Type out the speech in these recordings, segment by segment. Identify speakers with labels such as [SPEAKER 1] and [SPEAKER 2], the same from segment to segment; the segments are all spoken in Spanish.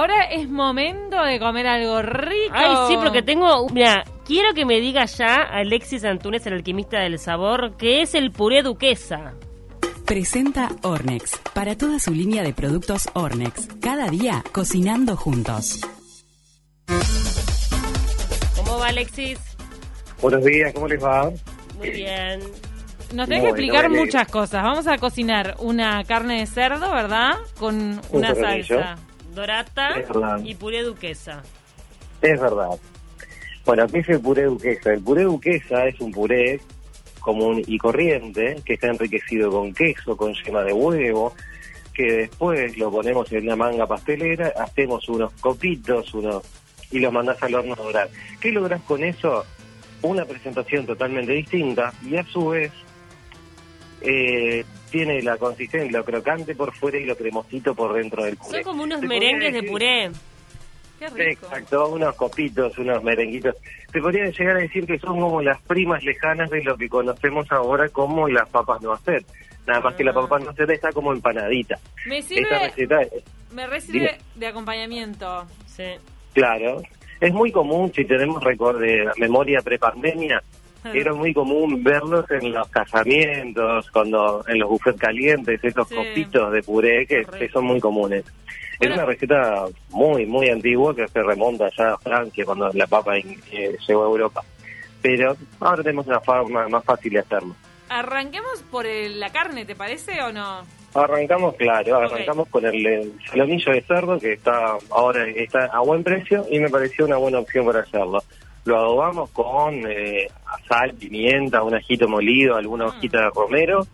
[SPEAKER 1] Ahora es momento de comer algo rico.
[SPEAKER 2] Ay, sí, porque tengo. Mira, quiero que me diga ya Alexis Antunes, el alquimista del sabor, que es el puré duquesa.
[SPEAKER 3] Presenta Ornex, para toda su línea de productos Ornex. Cada día cocinando juntos.
[SPEAKER 2] ¿Cómo va, Alexis?
[SPEAKER 4] Buenos días, ¿cómo les va?
[SPEAKER 2] Muy bien.
[SPEAKER 1] Nos tenés que explicar muchas cosas. Vamos a cocinar una carne de cerdo, ¿verdad? Con una salsa.
[SPEAKER 2] Dorata y puré duquesa.
[SPEAKER 4] Es verdad. Bueno, ¿qué es el puré duquesa? El puré duquesa es un puré común y corriente que está enriquecido con queso, con yema de huevo, que después lo ponemos en una manga pastelera, hacemos unos copitos unos y los mandás al horno a dorar. ¿Qué lográs con eso? Una presentación totalmente distinta y a su vez eh, tiene la consistencia, lo crocante por fuera y lo cremosito por dentro del puré.
[SPEAKER 2] Son como unos
[SPEAKER 4] Te
[SPEAKER 2] merengues de puré.
[SPEAKER 1] Qué rico.
[SPEAKER 4] Exacto, unos copitos, unos merenguitos. Se podría llegar a decir que son como las primas lejanas de lo que conocemos ahora como las papas no hacer. Nada más que la
[SPEAKER 2] Ah.
[SPEAKER 4] papa no hacer está como empanadita.
[SPEAKER 1] Me
[SPEAKER 4] Esta
[SPEAKER 1] sirve,
[SPEAKER 4] receta, es-
[SPEAKER 1] me recibe de acompañamiento.
[SPEAKER 2] Sí.
[SPEAKER 4] claro, es muy común, si tenemos récord de memoria prepandemia,
[SPEAKER 1] Ah.
[SPEAKER 4] Era muy común verlos en los casamientos, cuando en los buffets calientes, esos
[SPEAKER 1] Sí.
[SPEAKER 4] copitos de puré que, que son muy comunes.
[SPEAKER 1] Bueno.
[SPEAKER 4] Es una receta muy, muy antigua que se remonta ya a Francia cuando la papa eh, llegó a Europa. Pero ahora tenemos una forma más fácil de hacerlo.
[SPEAKER 1] Arranquemos por el- la carne, ¿te parece o no?
[SPEAKER 4] Arrancamos, claro, arrancamos con el, salomillo de cerdo que está ahora está a buen precio y me pareció una buena opción para hacerlo. Lo adobamos con eh, sal, pimienta, un ajito molido, alguna
[SPEAKER 1] Mm.
[SPEAKER 4] hojita de romero,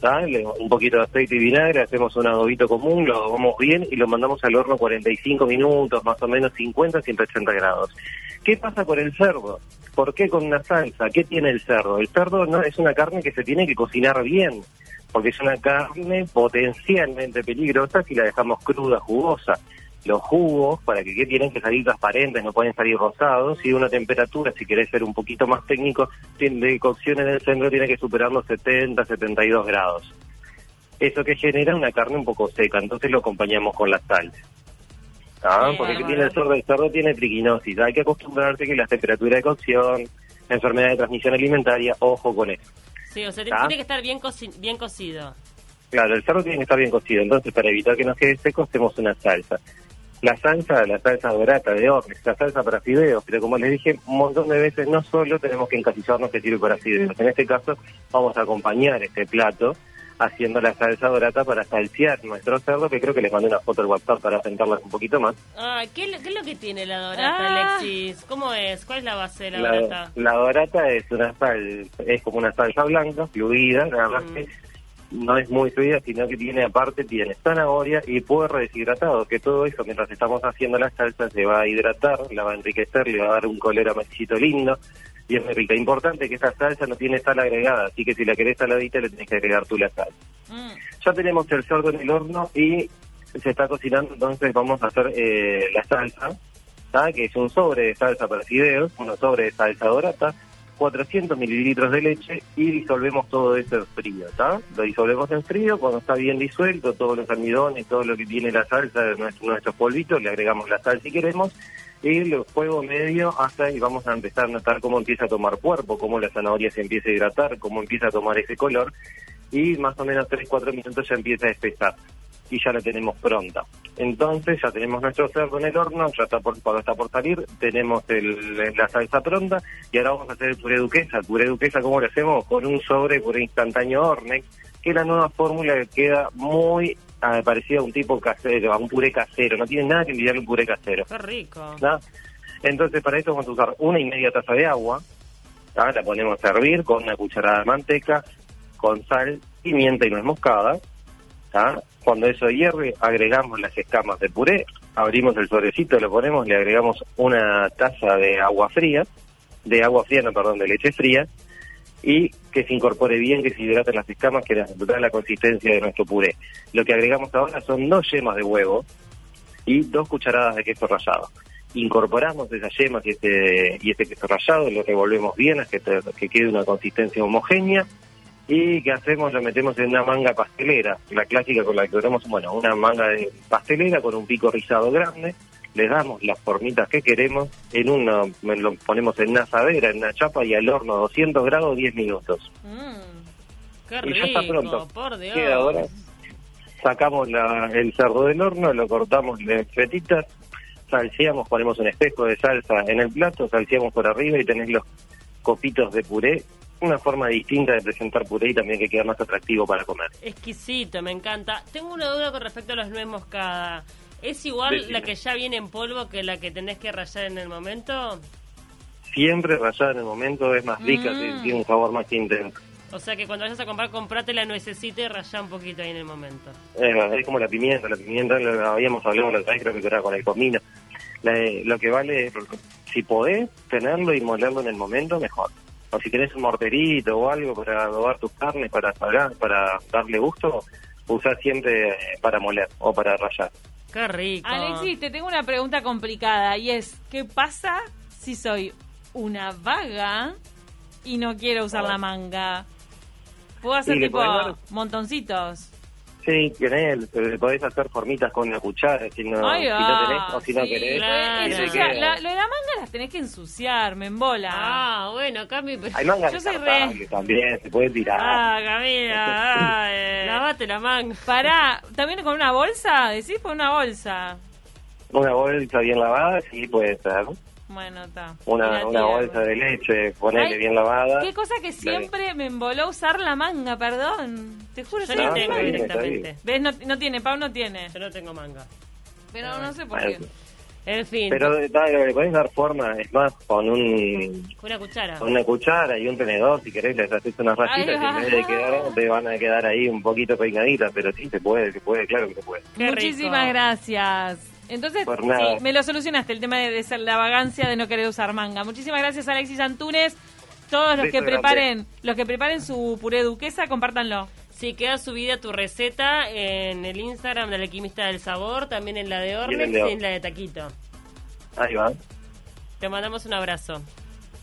[SPEAKER 4] ¿tá? Le- un poquito de aceite y vinagre, hacemos un adobito común, lo adobamos bien y lo mandamos al horno 45 minutos, más o menos 50 a 180 grados. ¿Qué pasa con el cerdo? ¿Por qué con una salsa? ¿Qué tiene el cerdo? El cerdo no es una carne que se tiene que cocinar bien, porque es una carne potencialmente peligrosa si la dejamos cruda, jugosa. Los jugos, para que, que tienen que salir transparentes, no pueden salir rosados, y una temperatura, si querés ser un poquito más técnico, de cocción en el centro tiene que superar los 70, 72 grados. Eso que genera una carne un poco seca, entonces lo acompañamos con la sal. ¿Ah? Porque que tiene el cerdo, el cerdo tiene triquinosis, hay que acostumbrarse que las temperaturas de cocción, enfermedad de transmisión alimentaria, ojo con eso.
[SPEAKER 2] Sí, o sea,
[SPEAKER 4] ¿Ah?
[SPEAKER 2] tiene que estar bien, coci- bien cocido.
[SPEAKER 4] Claro, el cerdo tiene que estar bien cocido, entonces para evitar que nos quede seco hacemos una salsa. La salsa, la salsa dorata de Ornex, la salsa para fideos, pero como les dije un montón de veces, no solo tenemos que encasillarnos que sirve para fideos. En este caso vamos a acompañar este plato haciendo la salsa dorata para salsear nuestro cerdo, que creo que les mandé una foto al WhatsApp para sentarlas un poquito más.
[SPEAKER 2] Ah, ¿qué, es lo- qué es lo que tiene la dorata,
[SPEAKER 1] Ah.
[SPEAKER 2] Alexis? ¿Cómo es? ¿Cuál es la base de la,
[SPEAKER 4] La,
[SPEAKER 2] dorata?
[SPEAKER 4] la dorata es una sal, es como una salsa blanca, fluida, nada más
[SPEAKER 2] Mm.
[SPEAKER 4] que no es muy fluida, sino que tiene aparte, tiene zanahoria y puerro deshidratado, que todo eso mientras estamos haciendo la salsa se va a hidratar, la va a enriquecer, le va a dar un color amarillito lindo y es muy rica. Importante que esta salsa no tiene sal agregada, así que si la querés saladita le tenés que agregar tú la sal.
[SPEAKER 1] Mm.
[SPEAKER 4] Ya tenemos el cerdo en el horno y se está cocinando, entonces vamos a hacer eh, la salsa, ¿tá? que es un sobre de salsa para fideos, uno sobre de salsa dorata, 400 mililitros de leche y disolvemos todo eso en frío, ¿tá? Lo disolvemos en frío, cuando está bien disuelto, todos los almidones, todo lo que tiene la salsa, nuestro- nuestros polvitos, le agregamos la sal si queremos, y el fuego medio hasta y vamos a empezar a notar cómo empieza a tomar cuerpo, cómo la zanahoria se empieza a hidratar, cómo empieza a tomar ese color, y más o menos 3-4 minutos ya empieza a espesar y ya la tenemos pronta. Entonces ya tenemos nuestro cerdo en el horno, ya está por, cuando está por salir, tenemos el- la salsa pronta y ahora vamos a hacer el puré duquesa. El puré duquesa, ¿cómo lo hacemos? Con un sobre puré instantáneo Ornex, que es la nueva fórmula que queda muy ah, parecida a un tipo casero, a un puré casero. No tiene nada que envidiarle un puré casero.
[SPEAKER 2] Qué rico.
[SPEAKER 4] Entonces para eso vamos a usar una y media taza de agua, la ponemos a hervir con una cucharada de manteca, con sal, pimienta y nuez moscada. ¿Tá? Cuando eso hierve, agregamos las escamas de puré, abrimos el sobrecito, lo ponemos, le agregamos una taza de agua fría, de agua fría, no, perdón, de leche fría, y que se incorpore bien, que se hidraten las escamas, que da la consistencia de nuestro puré. Lo que agregamos ahora son dos yemas de huevo y dos cucharadas de queso rallado. Incorporamos esas yemas y este, y este queso rallado, lo revolvemos bien hasta que, que quede una consistencia homogénea y ¿qué hacemos? Lo metemos en una manga pastelera, la clásica con la que tenemos, bueno, una manga de pastelera con un pico rizado grande, le damos las formitas que queremos, en una, lo ponemos en una asadera, en una chapa y al horno 200 grados 10 minutos.
[SPEAKER 2] Mm, qué
[SPEAKER 4] Y ya está
[SPEAKER 2] rico,
[SPEAKER 4] pronto.
[SPEAKER 2] por Dios.
[SPEAKER 4] Queda ahora. Sacamos la- el cerdo del horno, lo cortamos de fetitas, salseamos, ponemos un espejo de salsa en el plato, salseamos por arriba y tenés los copitos de puré. Una forma distinta de presentar puré y también que queda más atractivo para comer.
[SPEAKER 2] Exquisito, me encanta. Tengo una duda con respecto a los nuez moscada. ¿Es igual
[SPEAKER 4] Decime.
[SPEAKER 2] la que ya viene en polvo que la que tenés que rallar en el momento?
[SPEAKER 4] Siempre rallada en el momento es más rica,
[SPEAKER 2] Mm.
[SPEAKER 4] tiene un sabor más intenso.
[SPEAKER 2] O sea que cuando vayas a comprar, comprate la nuececita y rallá un poquito ahí en el momento.
[SPEAKER 4] Es, es como la pimienta, la pimienta lo habíamos hablado la otra vez, creo que era con el comino. La- lo que vale, es, si podés tenerlo y molerlo en el momento, mejor. O si tenés un morterito o algo para adobar tus carnes, para salar, para darle gusto, usá siempre eh, para moler o para rallar.
[SPEAKER 2] Qué rico.
[SPEAKER 1] Alexis, te tengo una pregunta complicada y es, ¿qué pasa si soy una vaga y no quiero usar la manga? ¿Puedo hacer tipo montoncitos?
[SPEAKER 4] Sí, tenés, pero podés hacer formitas con la cuchara, si no,
[SPEAKER 1] Ahí
[SPEAKER 4] si no tenés o si no
[SPEAKER 1] sí,
[SPEAKER 4] querés.
[SPEAKER 2] claro.
[SPEAKER 1] eso la- lo de la manga las tenés que ensuciar, me embola.
[SPEAKER 2] Ah, bueno, Cami, pero...
[SPEAKER 4] Hay mangas
[SPEAKER 1] Yo soy
[SPEAKER 4] descartables también, se puede tirar.
[SPEAKER 1] Ah, Camila, ay.
[SPEAKER 2] Lavate la manga.
[SPEAKER 1] Pará, ¿también con una bolsa? ¿Decís con una bolsa?
[SPEAKER 4] Una bolsa bien lavada, sí puede ser.
[SPEAKER 1] Bueno, está.
[SPEAKER 4] Una, una bolsa de leche, ponele
[SPEAKER 1] Ay,
[SPEAKER 4] bien lavada.
[SPEAKER 1] Qué cosa que siempre me emboló usar la manga, perdón. Te juro,
[SPEAKER 2] Yo no tengo directamente.
[SPEAKER 1] ¿Ves? No, no tiene, Pau no tiene.
[SPEAKER 2] Yo no tengo manga.
[SPEAKER 1] Pero no sé por
[SPEAKER 4] Bueno,
[SPEAKER 1] qué.
[SPEAKER 2] En fin,
[SPEAKER 4] Pero dale, le podés dar forma, es más, con un
[SPEAKER 2] una cuchara.
[SPEAKER 4] con una cuchara y un tenedor, si querés, les haces unas rayitas
[SPEAKER 1] Ay,
[SPEAKER 4] y en vez de quedar, te van a quedar ahí un poquito peinaditas, pero sí, se puede, se puede, claro que se puede.
[SPEAKER 2] Qué
[SPEAKER 1] Muchísimas
[SPEAKER 2] rico.
[SPEAKER 1] gracias. Entonces,
[SPEAKER 4] Por nada.
[SPEAKER 1] sí, me lo solucionaste el tema de, de ser la vagancia de no querer usar manga. Muchísimas gracias, Alexis Antunes. Todos los que preparen, los que preparen su puré duquesa, compártanlo.
[SPEAKER 2] Sí, queda subida tu receta en el Instagram del Alquimista del Sabor, también en la de Ornex y
[SPEAKER 4] Or-
[SPEAKER 2] en la de Taquito.
[SPEAKER 4] Ahí va,
[SPEAKER 2] Te mandamos un abrazo.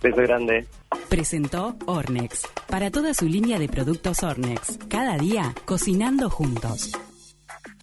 [SPEAKER 4] beso grande.
[SPEAKER 3] Presentó Ornex. Para toda su línea de productos Ornex. Cada día cocinando juntos.